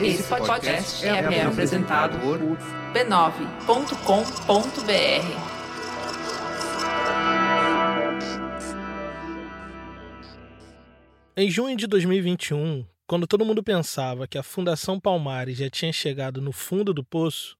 Esse podcast é, é apresentado por b9.com.br. Em junho de 2021, quando todo mundo pensava que a Fundação Palmares já tinha chegado no fundo do poço,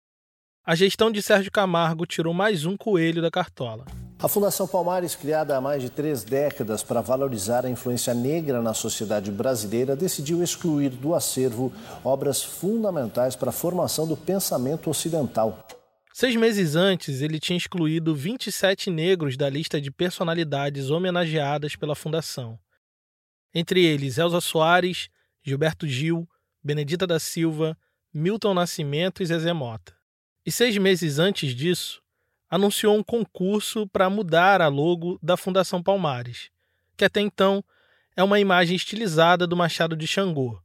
a gestão de Sérgio Camargo tirou mais um coelho da cartola. A Fundação Palmares, criada há mais de três décadas para valorizar a influência negra na sociedade brasileira, decidiu excluir do acervo obras fundamentais para a formação do pensamento ocidental. Seis meses antes, ele tinha excluído 27 negros da lista de personalidades homenageadas pela Fundação. Entre eles, Elza Soares, Gilberto Gil, Benedita da Silva, Milton Nascimento e Zezé Mota. E seis meses antes disso, anunciou um concurso para mudar a logo da Fundação Palmares, que até então é uma imagem estilizada do Machado de Xangô,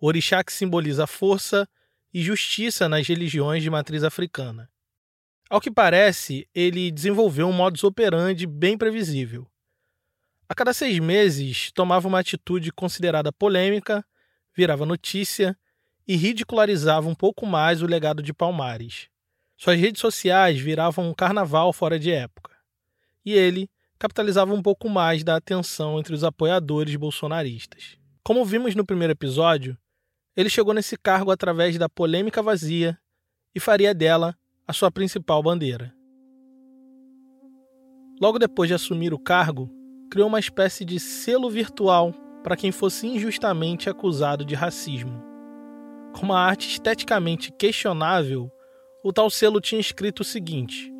o orixá que simboliza força e justiça nas religiões de matriz africana. Ao que parece, ele desenvolveu um modus operandi bem previsível. A cada seis meses, tomava uma atitude considerada polêmica, virava notícia e ridicularizava um pouco mais o legado de Palmares. Suas redes sociais viravam um carnaval fora de época. E ele capitalizava um pouco mais da atenção entre os apoiadores bolsonaristas. Como vimos no primeiro episódio, ele chegou nesse cargo através da polêmica vazia e faria dela a sua principal bandeira. Logo depois de assumir o cargo, criou uma espécie de selo virtual para quem fosse injustamente acusado de racismo. Com uma arte esteticamente questionável, o tal selo tinha escrito o seguinte: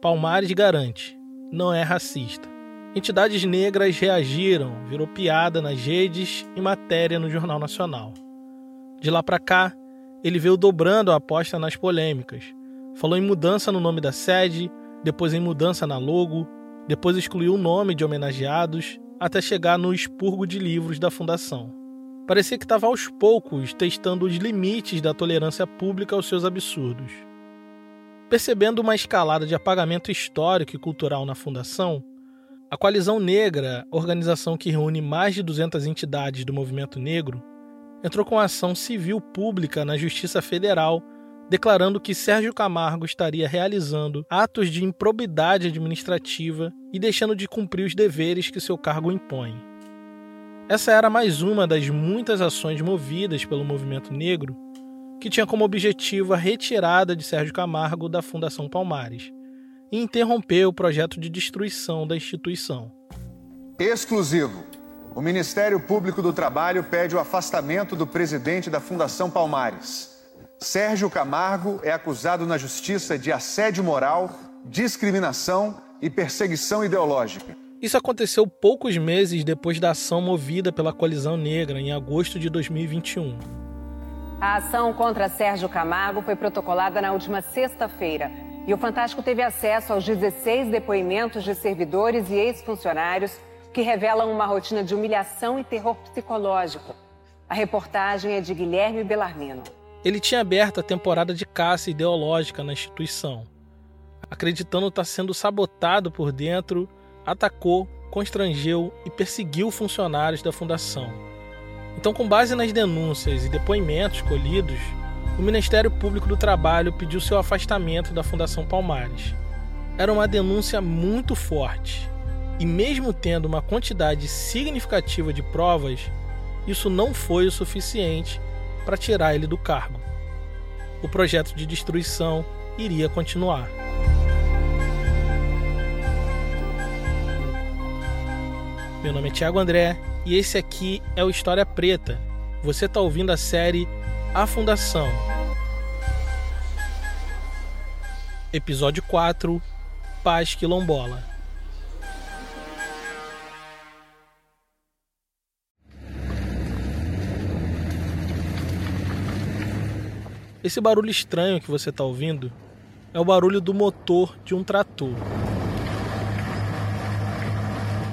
Palmares garante, não é racista. Entidades negras reagiram, virou piada nas redes e matéria no Jornal Nacional. De lá para cá, ele veio dobrando a aposta nas polêmicas. Falou em mudança no nome da sede, depois em mudança na logo, depois excluiu o nome de homenageados, até chegar no expurgo de livros da fundação. Parecia que estava aos poucos testando os limites da tolerância pública aos seus absurdos. Percebendo uma escalada de apagamento histórico e cultural na fundação, a Coalizão Negra, organização que reúne mais de 200 entidades do movimento negro, entrou com ação civil pública na Justiça Federal declarando que Sérgio Camargo estaria realizando atos de improbidade administrativa e deixando de cumprir os deveres que seu cargo impõe. Essa era mais uma das muitas ações movidas pelo movimento negro que tinha como objetivo a retirada de Sérgio Camargo da Fundação Palmares e interromper o projeto de destruição da instituição. Exclusivo. O Ministério Público do Trabalho pede o afastamento do presidente da Fundação Palmares. Sérgio Camargo é acusado na justiça de assédio moral, discriminação e perseguição ideológica. Isso aconteceu poucos meses depois da ação movida pela Coalizão Negra em agosto de 2021. A ação contra Sérgio Camargo foi protocolada na última sexta-feira e o Fantástico teve acesso aos 16 depoimentos de servidores e ex-funcionários que revelam uma rotina de humilhação e terror psicológico. A reportagem é de Guilherme Bellarmino. Ele tinha aberto a temporada de caça ideológica na instituição. Acreditando estar sendo sabotado por dentro, atacou, constrangeu e perseguiu funcionários da fundação. Então, com base nas denúncias e depoimentos colhidos, o Ministério Público do Trabalho pediu seu afastamento da Fundação Palmares. Era uma denúncia muito forte, e mesmo tendo uma quantidade significativa de provas, isso não foi o suficiente para tirar ele do cargo. O projeto de destruição iria continuar. Meu nome é Tiago André e esse aqui é o História Preta. Você está ouvindo a série A Fundação. Episódio 4 Paz Quilombola. Esse barulho estranho que você está ouvindo é o barulho do motor de um trator.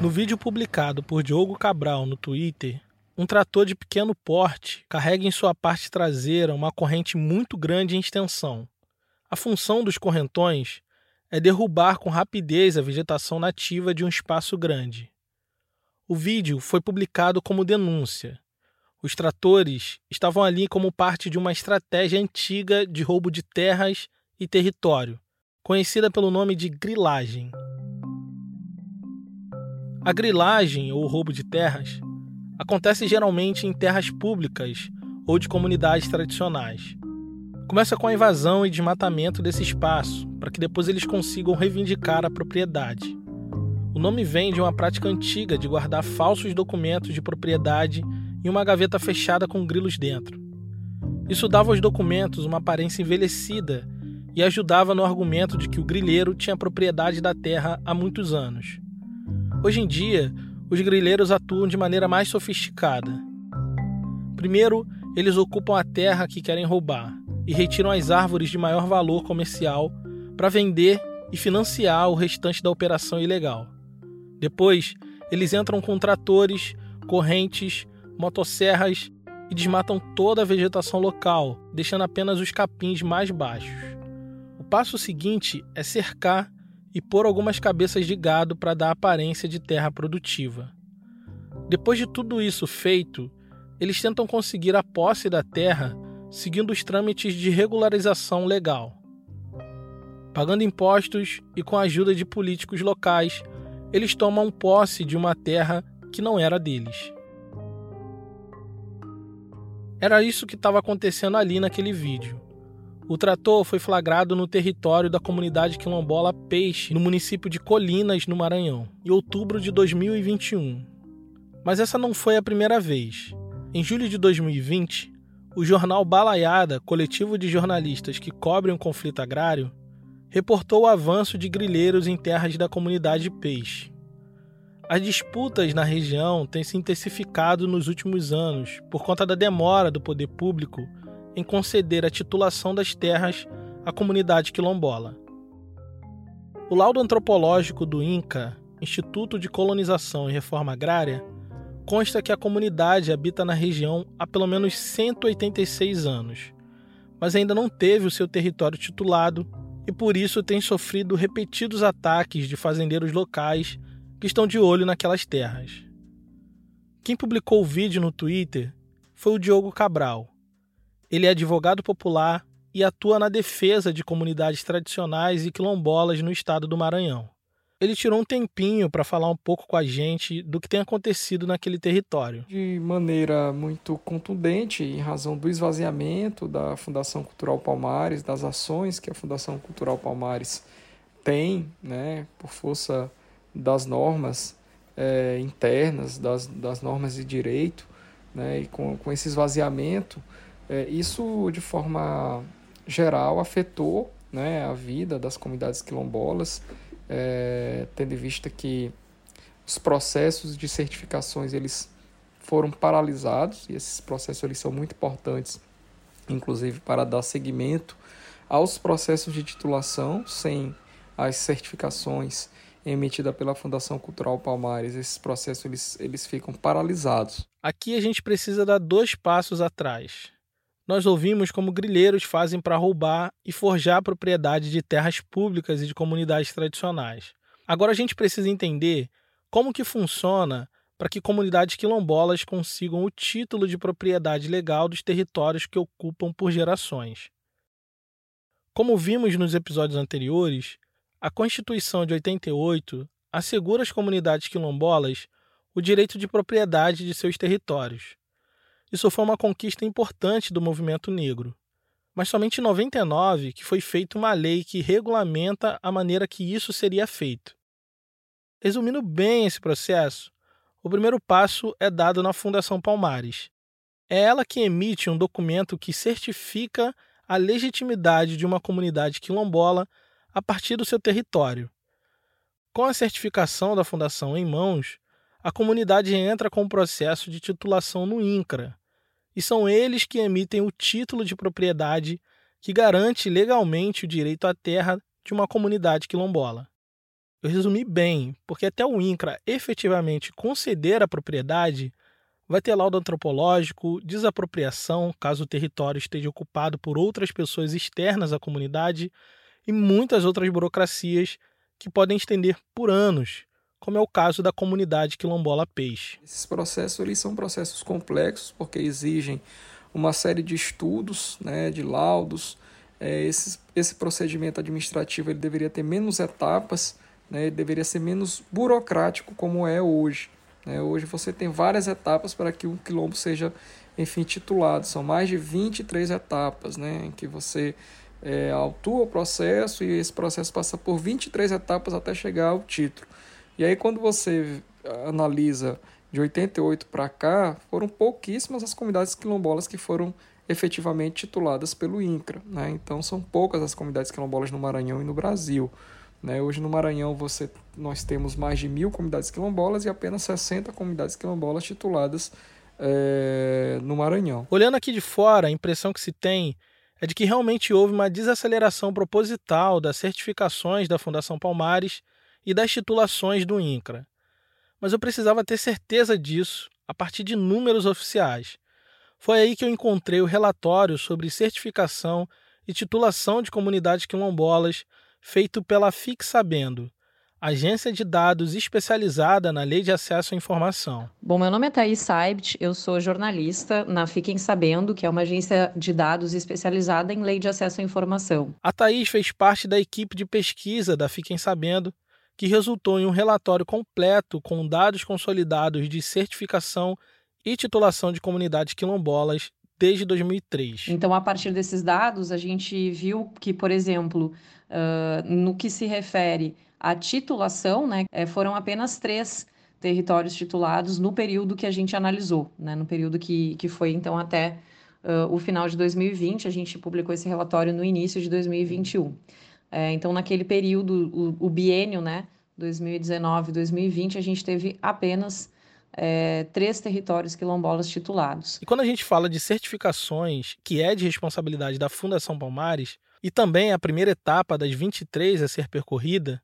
No vídeo publicado por Diogo Cabral no Twitter, um trator de pequeno porte carrega em sua parte traseira uma corrente muito grande em extensão. A função dos correntões é derrubar com rapidez a vegetação nativa de um espaço grande. O vídeo foi publicado como denúncia. Os tratores estavam ali como parte de uma estratégia antiga de roubo de terras e território, conhecida pelo nome de grilagem. A grilagem, ou roubo de terras, acontece geralmente em terras públicas ou de comunidades tradicionais. Começa com a invasão e desmatamento desse espaço, para que depois eles consigam reivindicar a propriedade. O nome vem de uma prática antiga de guardar falsos documentos de propriedade em uma gaveta fechada com grilos dentro. Isso dava aos documentos uma aparência envelhecida e ajudava no argumento de que o grileiro tinha propriedade da terra há muitos anos. Hoje em dia, os grileiros atuam de maneira mais sofisticada. Primeiro, eles ocupam a terra que querem roubar e retiram as árvores de maior valor comercial para vender e financiar o restante da operação ilegal. Depois, eles entram com tratores, correntes, motosserras e desmatam toda a vegetação local, deixando apenas os capins mais baixos. O passo seguinte é cercar e pôr algumas cabeças de gado para dar aparência de terra produtiva. Depois de tudo isso feito, eles tentam conseguir a posse da terra seguindo os trâmites de regularização legal. Pagando impostos e com a ajuda de políticos locais, eles tomam posse de uma terra que não era deles. Era isso que estava acontecendo ali naquele vídeo. O trator foi flagrado no território da comunidade quilombola Peixe, no município de Colinas, no Maranhão, em outubro de 2021. Mas essa não foi a primeira vez. Em julho de 2020, o jornal Balaiada, coletivo de jornalistas que cobrem o conflito agrário, reportou o avanço de grileiros em terras da comunidade Peixe. As disputas na região têm se intensificado nos últimos anos por conta da demora do poder público em conceder a titulação das terras à comunidade quilombola. O laudo antropológico do INCA, Instituto de Colonização e Reforma Agrária, consta que a comunidade habita na região há pelo menos 186 anos, mas ainda não teve o seu território titulado e por isso tem sofrido repetidos ataques de fazendeiros locais que estão de olho naquelas terras. Quem publicou o vídeo no Twitter foi o Diogo Cabral, ele é advogado popular e atua na defesa de comunidades tradicionais e quilombolas no estado do Maranhão. Ele tirou um tempinho para falar um pouco com a gente do que tem acontecido naquele território. De maneira muito contundente, em razão do esvaziamento da Fundação Cultural Palmares, das ações que a Fundação Cultural Palmares tem, né, por força das normas é, internas, das, das normas de direito, né, e com, com esse esvaziamento, é, isso, de forma geral, afetou né, a vida das comunidades quilombolas, é, tendo em vista que os processos de certificações eles foram paralisados e esses processos eles são muito importantes, inclusive para dar seguimento aos processos de titulação sem as certificações emitidas pela Fundação Cultural Palmares, esses processos eles, eles ficam paralisados. Aqui a gente precisa dar dois passos atrás nós ouvimos como grileiros fazem para roubar e forjar propriedade de terras públicas e de comunidades tradicionais. Agora a gente precisa entender como que funciona para que comunidades quilombolas consigam o título de propriedade legal dos territórios que ocupam por gerações. Como vimos nos episódios anteriores, a Constituição de 88 assegura às comunidades quilombolas o direito de propriedade de seus territórios. Isso foi uma conquista importante do movimento negro. Mas somente em 99 que foi feita uma lei que regulamenta a maneira que isso seria feito. Resumindo bem esse processo, o primeiro passo é dado na Fundação Palmares. É ela que emite um documento que certifica a legitimidade de uma comunidade quilombola a partir do seu território. Com a certificação da fundação em mãos, a comunidade entra com o processo de titulação no INCRA, e são eles que emitem o título de propriedade que garante legalmente o direito à terra de uma comunidade quilombola. Eu resumi bem, porque até o INCRA efetivamente conceder a propriedade, vai ter laudo antropológico, desapropriação, caso o território esteja ocupado por outras pessoas externas à comunidade, e muitas outras burocracias que podem estender por anos, como é o caso da comunidade quilombola Peixe. Esses processos eles são processos complexos porque exigem uma série de estudos, né, de laudos. É, esse, esse procedimento administrativo ele deveria ter menos etapas, né, deveria ser menos burocrático como é hoje. Né? Hoje você tem várias etapas para que um quilombo seja, enfim, titulado. São mais de 23 etapas né, em que você é, autua o processo e esse processo passa por 23 etapas até chegar ao título. E aí, quando você analisa de 88 para cá, foram pouquíssimas as comunidades quilombolas que foram efetivamente tituladas pelo INCRA. Né? Então, são poucas as comunidades quilombolas no Maranhão e no Brasil. Né? Hoje, no Maranhão, você, nós temos mais de mil comunidades quilombolas e apenas 60 comunidades quilombolas tituladas é, no Maranhão. Olhando aqui de fora, a impressão que se tem é de que realmente houve uma desaceleração proposital das certificações da Fundação Palmares e das titulações do INCRA. Mas eu precisava ter certeza disso a partir de números oficiais. Foi aí que eu encontrei o relatório sobre certificação e titulação de comunidades quilombolas feito pela Fique Sabendo, agência de dados especializada na Lei de Acesso à Informação. Bom, meu nome é Thaís Saibt, eu sou jornalista na Fiquem Sabendo, que é uma agência de dados especializada em Lei de Acesso à Informação. A Thaís fez parte da equipe de pesquisa da Fiquem Sabendo que resultou em um relatório completo com dados consolidados de certificação e titulação de comunidades quilombolas desde 2003. Então, a partir desses dados, a gente viu que, por exemplo, uh, no que se refere à titulação, né, eh, foram apenas três territórios titulados no período que a gente analisou, né, no período que, que foi, então, até uh, o final de 2020. A gente publicou esse relatório no início de 2021. É, então, naquele período, o, o biênio, né, 2019-2020, a gente teve apenas é, três territórios quilombolas titulados. E quando a gente fala de certificações, que é de responsabilidade da Fundação Palmares, e também a primeira etapa das 23 a ser percorrida,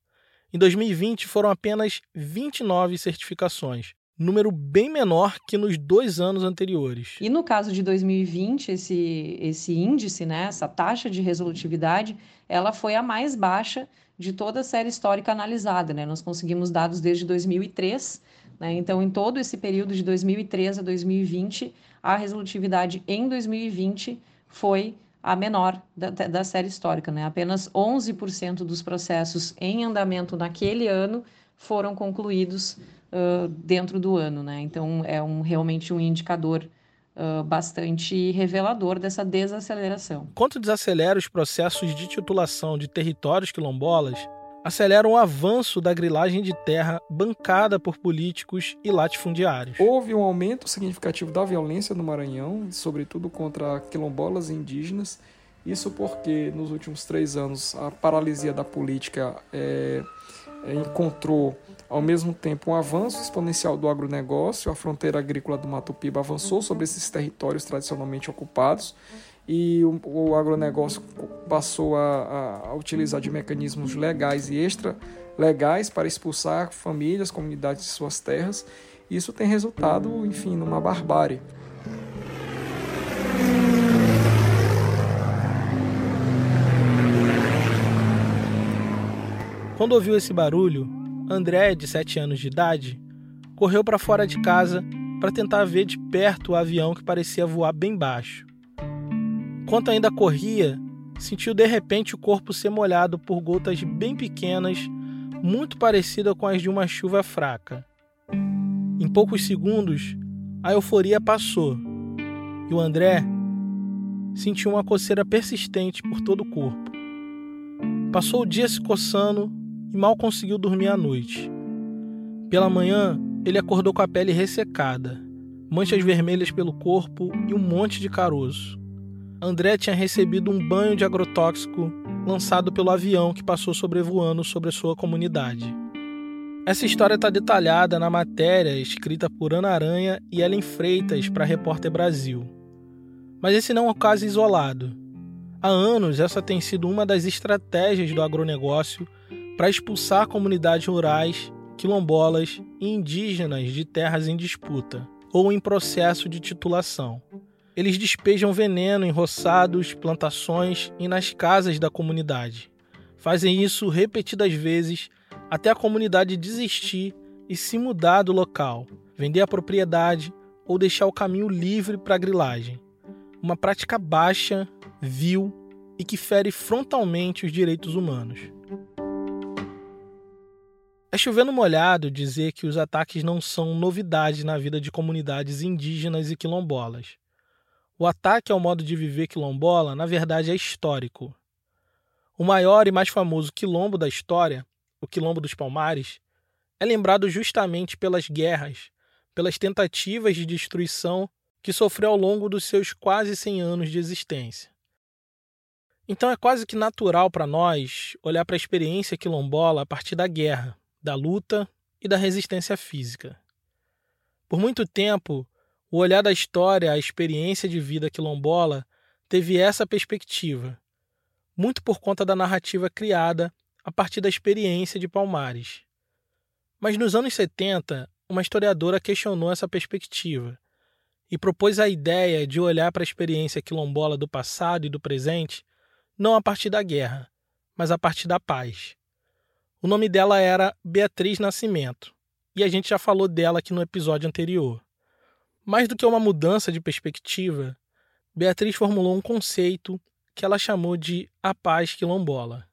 em 2020 foram apenas 29 certificações, número bem menor que nos dois anos anteriores. E no caso de 2020, esse, esse índice, né, essa taxa de resolutividade, ela foi a mais baixa de toda a série histórica analisada. Né? Nós conseguimos dados desde 2003, né? então em todo esse período de 2003 a 2020, a resolutividade em 2020 foi a menor da, da série histórica. Né? Apenas 11% dos processos em andamento naquele ano foram concluídos uh, dentro do ano. Né? Então, é um, realmente um indicador uh, bastante revelador dessa desaceleração. Quanto desacelera os processos de titulação de territórios quilombolas, acelera o avanço da grilagem de terra bancada por políticos e latifundiários. Houve um aumento significativo da violência no Maranhão, sobretudo contra quilombolas e indígenas. Isso porque nos últimos três anos a paralisia da política é, é, encontrou ao mesmo tempo um avanço exponencial do agronegócio. A fronteira agrícola do Mato Piba avançou sobre esses territórios tradicionalmente ocupados e o, o agronegócio passou a, a, utilizar de mecanismos legais e extra legais para expulsar famílias, comunidades de suas terras. Isso tem resultado, enfim, numa barbárie. Quando ouviu esse barulho, André, de 7 anos de idade, correu para fora de casa para tentar ver de perto o avião que parecia voar bem baixo. Enquanto ainda corria, sentiu de repente o corpo ser molhado por gotas bem pequenas, muito parecidas com as de uma chuva fraca. Em poucos segundos, a euforia passou e o André sentiu uma coceira persistente por todo o corpo. Passou o dia se coçando e mal conseguiu dormir à noite. Pela manhã, ele acordou com a pele ressecada, manchas vermelhas pelo corpo e um monte de caroço. André tinha recebido um banho de agrotóxico lançado pelo avião que passou sobrevoando sobre a sua comunidade. Essa história está detalhada na matéria escrita por Ana Aranha e Ellen Freitas para Repórter Brasil. Mas esse não é um caso isolado. Há anos, essa tem sido uma das estratégias do agronegócio para expulsar comunidades rurais, quilombolas e indígenas de terras em disputa ou em processo de titulação. Eles despejam veneno em roçados, plantações e nas casas da comunidade. Fazem isso repetidas vezes até a comunidade desistir e se mudar do local, vender a propriedade ou deixar o caminho livre para a grilagem. Uma prática baixa, vil e que fere frontalmente os direitos humanos. É chovendo molhado dizer que os ataques não são novidade na vida de comunidades indígenas e quilombolas. O ataque ao modo de viver quilombola, na verdade, é histórico. O maior e mais famoso quilombo da história, o Quilombo dos Palmares, é lembrado justamente pelas guerras, pelas tentativas de destruição que sofreu ao longo dos seus quase 100 anos de existência. Então é quase que natural para nós olhar para a experiência quilombola a partir da guerra, da luta e da resistência física. Por muito tempo, o olhar da história, a experiência de vida quilombola teve essa perspectiva, muito por conta da narrativa criada a partir da experiência de Palmares. Mas nos anos 70, uma historiadora questionou essa perspectiva e propôs a ideia de olhar para a experiência quilombola do passado e do presente não a partir da guerra, mas a partir da paz. O nome dela era Beatriz Nascimento, e a gente já falou dela aqui no episódio anterior. Mais do que uma mudança de perspectiva, Beatriz formulou um conceito que ela chamou de a paz quilombola.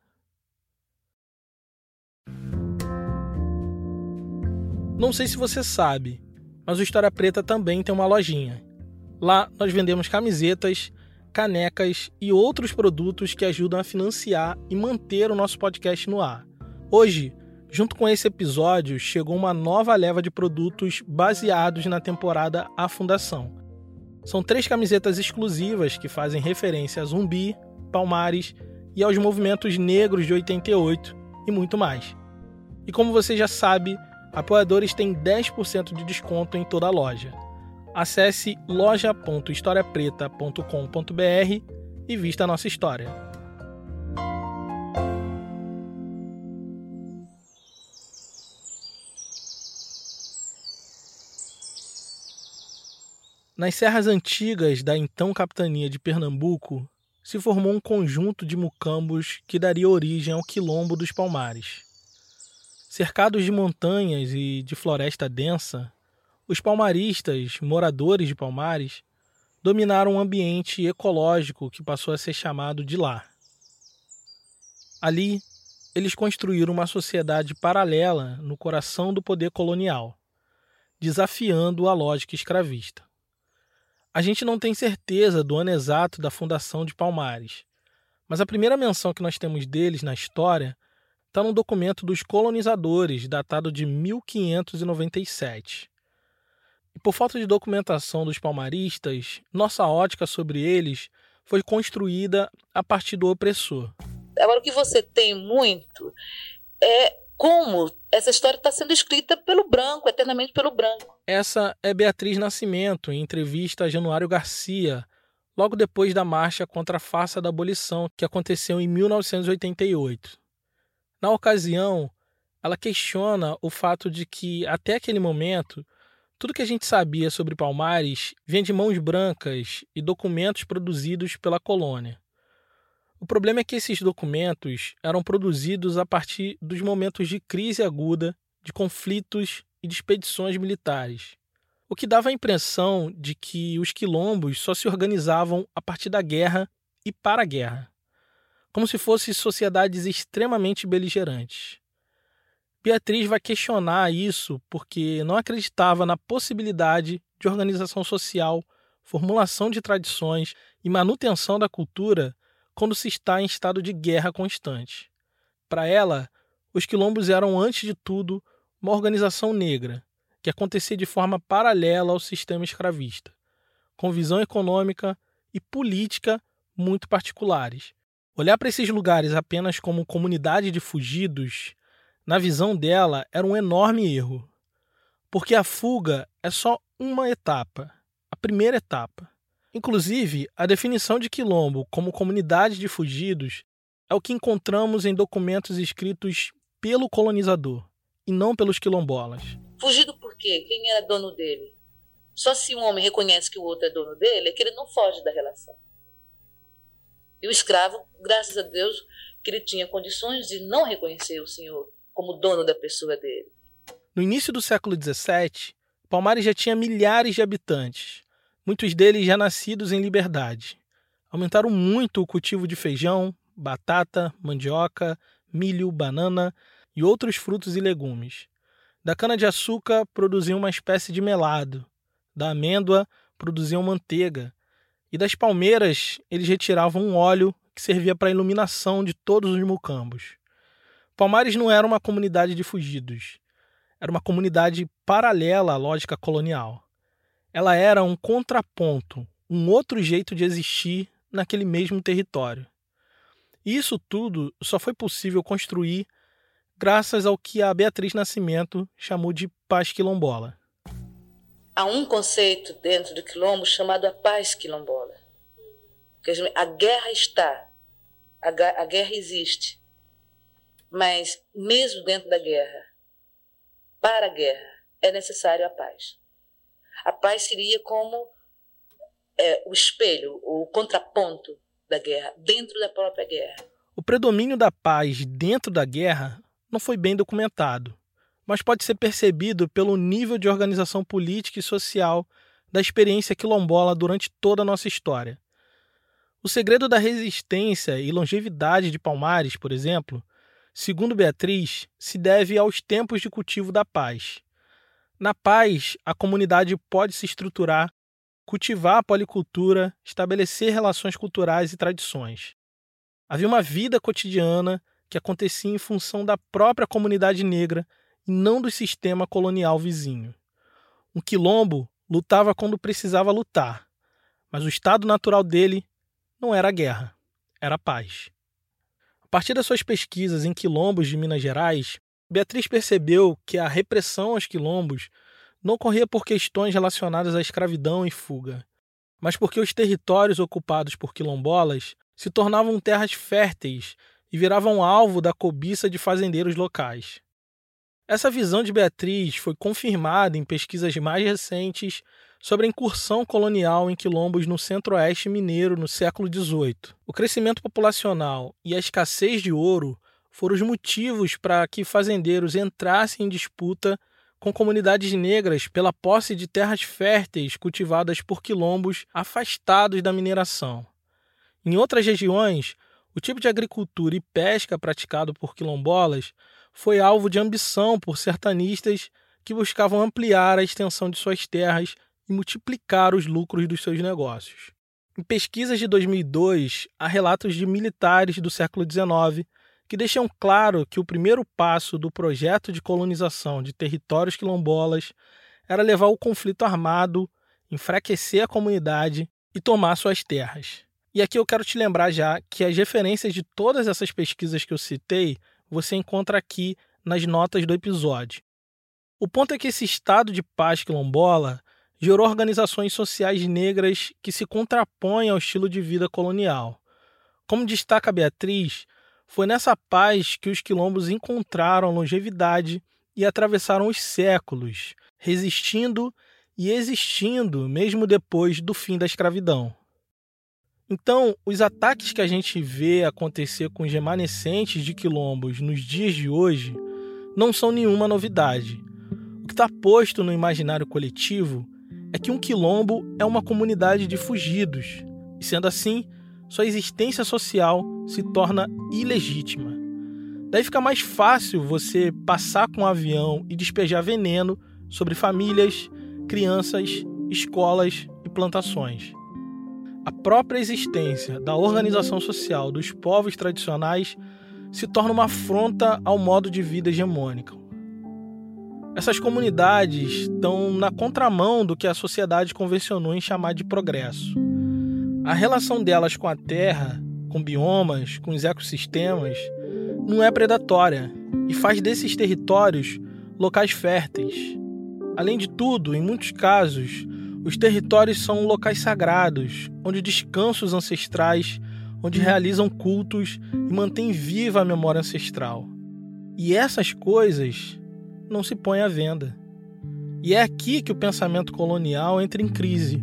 Não sei se você sabe, mas o História Preta também tem uma lojinha. Lá nós vendemos camisetas, canecas e outros produtos que ajudam a financiar e manter o nosso podcast no ar. Hoje, junto com esse episódio, chegou uma nova leva de produtos baseados na temporada A Fundação. São três camisetas exclusivas que fazem referência a Zumbi, Palmares e aos movimentos negros de 88 e muito mais. E como você já sabe, apoiadores têm 10% de desconto em toda a loja. Acesse loja.historiapreta.com.br e vista a nossa história. Nas serras antigas da então capitania de Pernambuco, se formou um conjunto de mucambos que daria origem ao Quilombo dos Palmares. Cercados de montanhas e de floresta densa, os palmaristas, moradores de Palmares, dominaram um ambiente ecológico que passou a ser chamado de lar. Ali, eles construíram uma sociedade paralela no coração do poder colonial, desafiando a lógica escravista. A gente não tem certeza do ano exato da fundação de Palmares, mas a primeira menção que nós temos deles na história está num documento dos colonizadores, datado de 1597. E por falta de documentação dos palmaristas, nossa ótica sobre eles foi construída a partir do opressor. Agora, o que você tem muito é como essa história está sendo escrita pelo branco, eternamente pelo branco. Essa é Beatriz Nascimento, em entrevista a Januário Garcia, logo depois da marcha contra a farsa da abolição, que aconteceu em 1988. Na ocasião, ela questiona o fato de que, até aquele momento, tudo que a gente sabia sobre Palmares vinha de mãos brancas e documentos produzidos pela colônia. O problema é que esses documentos eram produzidos a partir dos momentos de crise aguda, de conflitos e de expedições militares, o que dava a impressão de que os quilombos só se organizavam a partir da guerra e para a guerra, como se fossem sociedades extremamente beligerantes. Beatriz vai questionar isso porque não acreditava na possibilidade de organização social, formulação de tradições e manutenção da cultura quando se está em estado de guerra constante. Para ela, os quilombos eram, antes de tudo, uma organização negra, que acontecia de forma paralela ao sistema escravista, com visão econômica e política muito particulares. Olhar para esses lugares apenas como comunidade de fugidos, na visão dela, era um enorme erro. Porque a fuga é só uma etapa, a primeira etapa. Inclusive, a definição de quilombo como comunidade de fugidos é o que encontramos em documentos escritos pelo colonizador e não pelos quilombolas. Fugido por quê? Quem era dono dele? Só se um homem reconhece que o outro é dono dele é que ele não foge da relação. E o escravo, graças a Deus, que ele tinha condições de não reconhecer o senhor como dono da pessoa dele. No início do século XVII, Palmares já tinha milhares de habitantes, muitos deles já nascidos em liberdade. Aumentaram muito o cultivo de feijão, batata, mandioca, milho, banana e outros frutos e legumes. Da cana-de-açúcar produziam uma espécie de melado, da amêndoa produziam manteiga, e das palmeiras eles retiravam um óleo que servia para a iluminação de todos os mucambos. Palmares não era uma comunidade de fugidos era uma comunidade paralela à lógica colonial. Ela era um contraponto, um outro jeito de existir naquele mesmo território. E isso tudo só foi possível construir graças ao que a Beatriz Nascimento chamou de paz quilombola. Há um conceito dentro do quilombo chamado a paz quilombola. A guerra está, a guerra existe, mas mesmo dentro da guerra, para a guerra é necessário a paz. A paz seria como é, o espelho, o contraponto da guerra, dentro da própria guerra. O predomínio da paz dentro da guerra não foi bem documentado, mas pode ser percebido pelo nível de organização política e social da experiência quilombola durante toda a nossa história. O segredo da resistência e longevidade de Palmares, por exemplo, segundo Beatriz, se deve aos tempos de cultivo da paz. Na paz, a comunidade pode se estruturar, cultivar a policultura, estabelecer relações culturais e tradições. Havia uma vida cotidiana que acontecia em função da própria comunidade negra e não do sistema colonial vizinho. Um quilombo lutava quando precisava lutar, mas o estado natural dele não era a guerra, era a paz. A partir das suas pesquisas em quilombos de Minas Gerais, Beatriz percebeu que a repressão aos quilombos não ocorria por questões relacionadas à escravidão e fuga, mas porque os territórios ocupados por quilombolas se tornavam terras férteis viravam alvo da cobiça de fazendeiros locais. Essa visão de Beatriz foi confirmada em pesquisas mais recentes sobre a incursão colonial em quilombos no centro-oeste mineiro no século XVIII. O crescimento populacional e a escassez de ouro foram os motivos para que fazendeiros entrassem em disputa com comunidades negras pela posse de terras férteis cultivadas por quilombos afastados da mineração. Em outras regiões, o tipo de agricultura e pesca praticado por quilombolas foi alvo de ambição por sertanistas que buscavam ampliar a extensão de suas terras e multiplicar os lucros dos seus negócios. Em pesquisas de 2002, há relatos de militares do século XIX que deixam claro que o primeiro passo do projeto de colonização de territórios quilombolas era levar o conflito armado, enfraquecer a comunidade e tomar suas terras. E aqui eu quero te lembrar já que as referências de todas essas pesquisas que eu citei você encontra aqui nas notas do episódio. O ponto é que esse estado de paz quilombola gerou organizações sociais negras que se contrapõem ao estilo de vida colonial. Como destaca Beatriz, foi nessa paz que os quilombos encontraram longevidade e atravessaram os séculos, resistindo e existindo mesmo depois do fim da escravidão. Então, os ataques que a gente vê acontecer com os remanescentes de quilombos nos dias de hoje não são nenhuma novidade. O que está posto no imaginário coletivo é que um quilombo é uma comunidade de fugidos, e sendo assim, sua existência social se torna ilegítima. Daí fica mais fácil você passar com um avião e despejar veneno sobre famílias, crianças, escolas e plantações. A própria existência da organização social dos povos tradicionais se torna uma afronta ao modo de vida hegemônico. Essas comunidades estão na contramão do que a sociedade convencionou em chamar de progresso. A relação delas com a terra, com biomas, com os ecossistemas, não é predatória e faz desses territórios locais férteis. Além de tudo, em muitos casos, os territórios são locais sagrados, onde descansam os ancestrais, onde realizam cultos e mantêm viva a memória ancestral. E essas coisas não se põe à venda. E é aqui que o pensamento colonial entra em crise.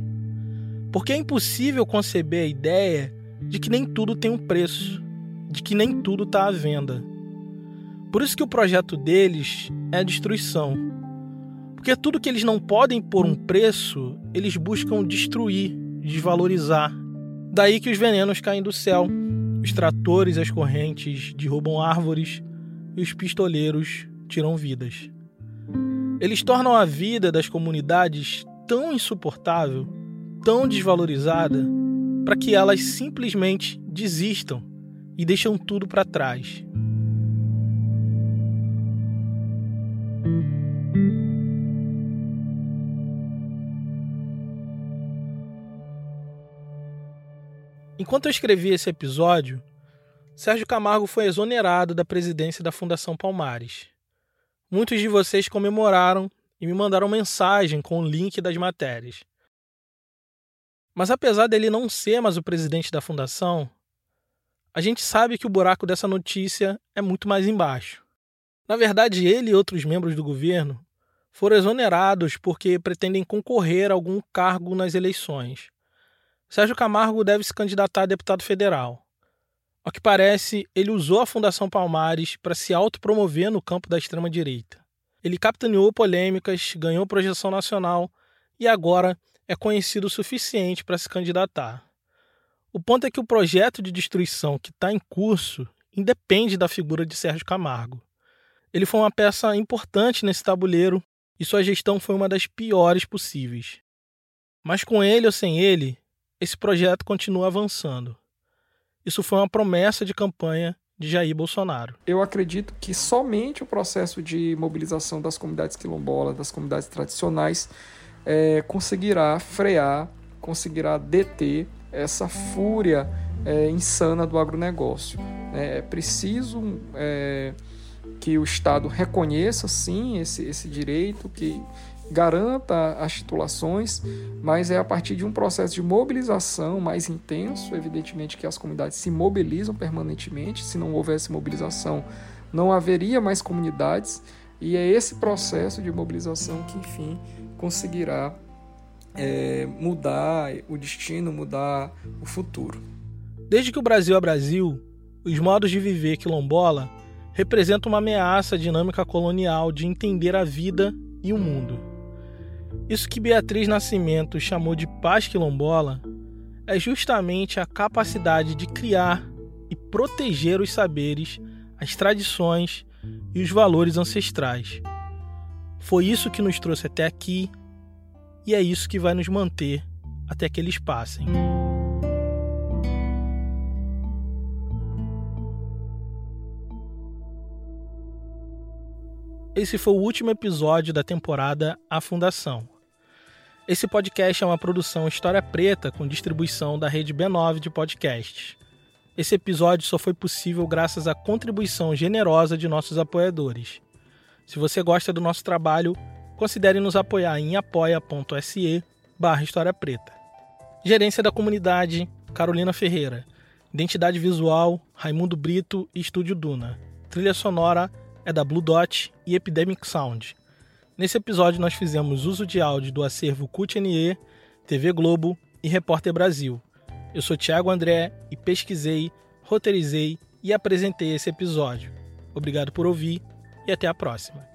Porque é impossível conceber a ideia de que nem tudo tem um preço, de que nem tudo está à venda. Por isso que o projeto deles é a destruição. Porque tudo que eles não podem pôr um preço, eles buscam destruir, desvalorizar. Daí que os venenos caem do céu, os tratores as correntes derrubam árvores e os pistoleiros tiram vidas. Eles tornam a vida das comunidades tão insuportável, tão desvalorizada, para que elas simplesmente desistam e deixam tudo para trás. Enquanto eu escrevi esse episódio, Sérgio Camargo foi exonerado da presidência da Fundação Palmares. Muitos de vocês comemoraram e me mandaram mensagem com o link das matérias. Mas apesar dele não ser mais o presidente da fundação, a gente sabe que o buraco dessa notícia é muito mais embaixo. Na verdade, ele e outros membros do governo foram exonerados porque pretendem concorrer a algum cargo nas eleições. Sérgio Camargo deve se candidatar a deputado federal. Ao que parece, ele usou a Fundação Palmares para se autopromover no campo da extrema-direita. Ele capitaneou polêmicas, ganhou projeção nacional e agora é conhecido o suficiente para se candidatar. O ponto é que o projeto de destruição que está em curso independe da figura de Sérgio Camargo. Ele foi uma peça importante nesse tabuleiro e sua gestão foi uma das piores possíveis. Mas com ele ou sem ele, esse projeto continua avançando. Isso foi uma promessa de campanha de Jair Bolsonaro. Eu acredito que somente o processo de mobilização das comunidades quilombolas, das comunidades tradicionais, é, conseguirá frear, conseguirá deter essa fúria é, insana do agronegócio. É, é preciso é, que o Estado reconheça, sim, esse, esse direito, que garanta as titulações, mas é a partir de um processo de mobilização mais intenso, evidentemente que as comunidades se mobilizam permanentemente, se não houvesse mobilização, não haveria mais comunidades, e é esse processo de mobilização que, enfim, conseguirá é, mudar o destino, mudar o futuro. Desde que o Brasil é Brasil, os modos de viver quilombola representam uma ameaça à dinâmica colonial de entender a vida e o mundo. Isso que Beatriz Nascimento chamou de paz quilombola é justamente a capacidade de criar e proteger os saberes, as tradições e os valores ancestrais. Foi isso que nos trouxe até aqui e é isso que vai nos manter até que eles passem. Esse foi o último episódio da temporada A Fundação. Esse podcast é uma produção História Preta com distribuição da rede B9 de podcasts. Esse episódio só foi possível graças à contribuição generosa de nossos apoiadores. Se você gosta do nosso trabalho, considere nos apoiar em apoia.se barra História Preta. Gerência da Comunidade, Carolina Ferreira. Identidade Visual, Raimundo Brito e Estúdio Duna. Trilha sonora é da Blue Dot e Epidemic Sound. Nesse episódio nós fizemos uso de áudio do acervo CUT-NE, TV Globo e Repórter Brasil. Eu sou Thiago André e pesquisei, roteirizei e apresentei esse episódio. Obrigado por ouvir e até a próxima.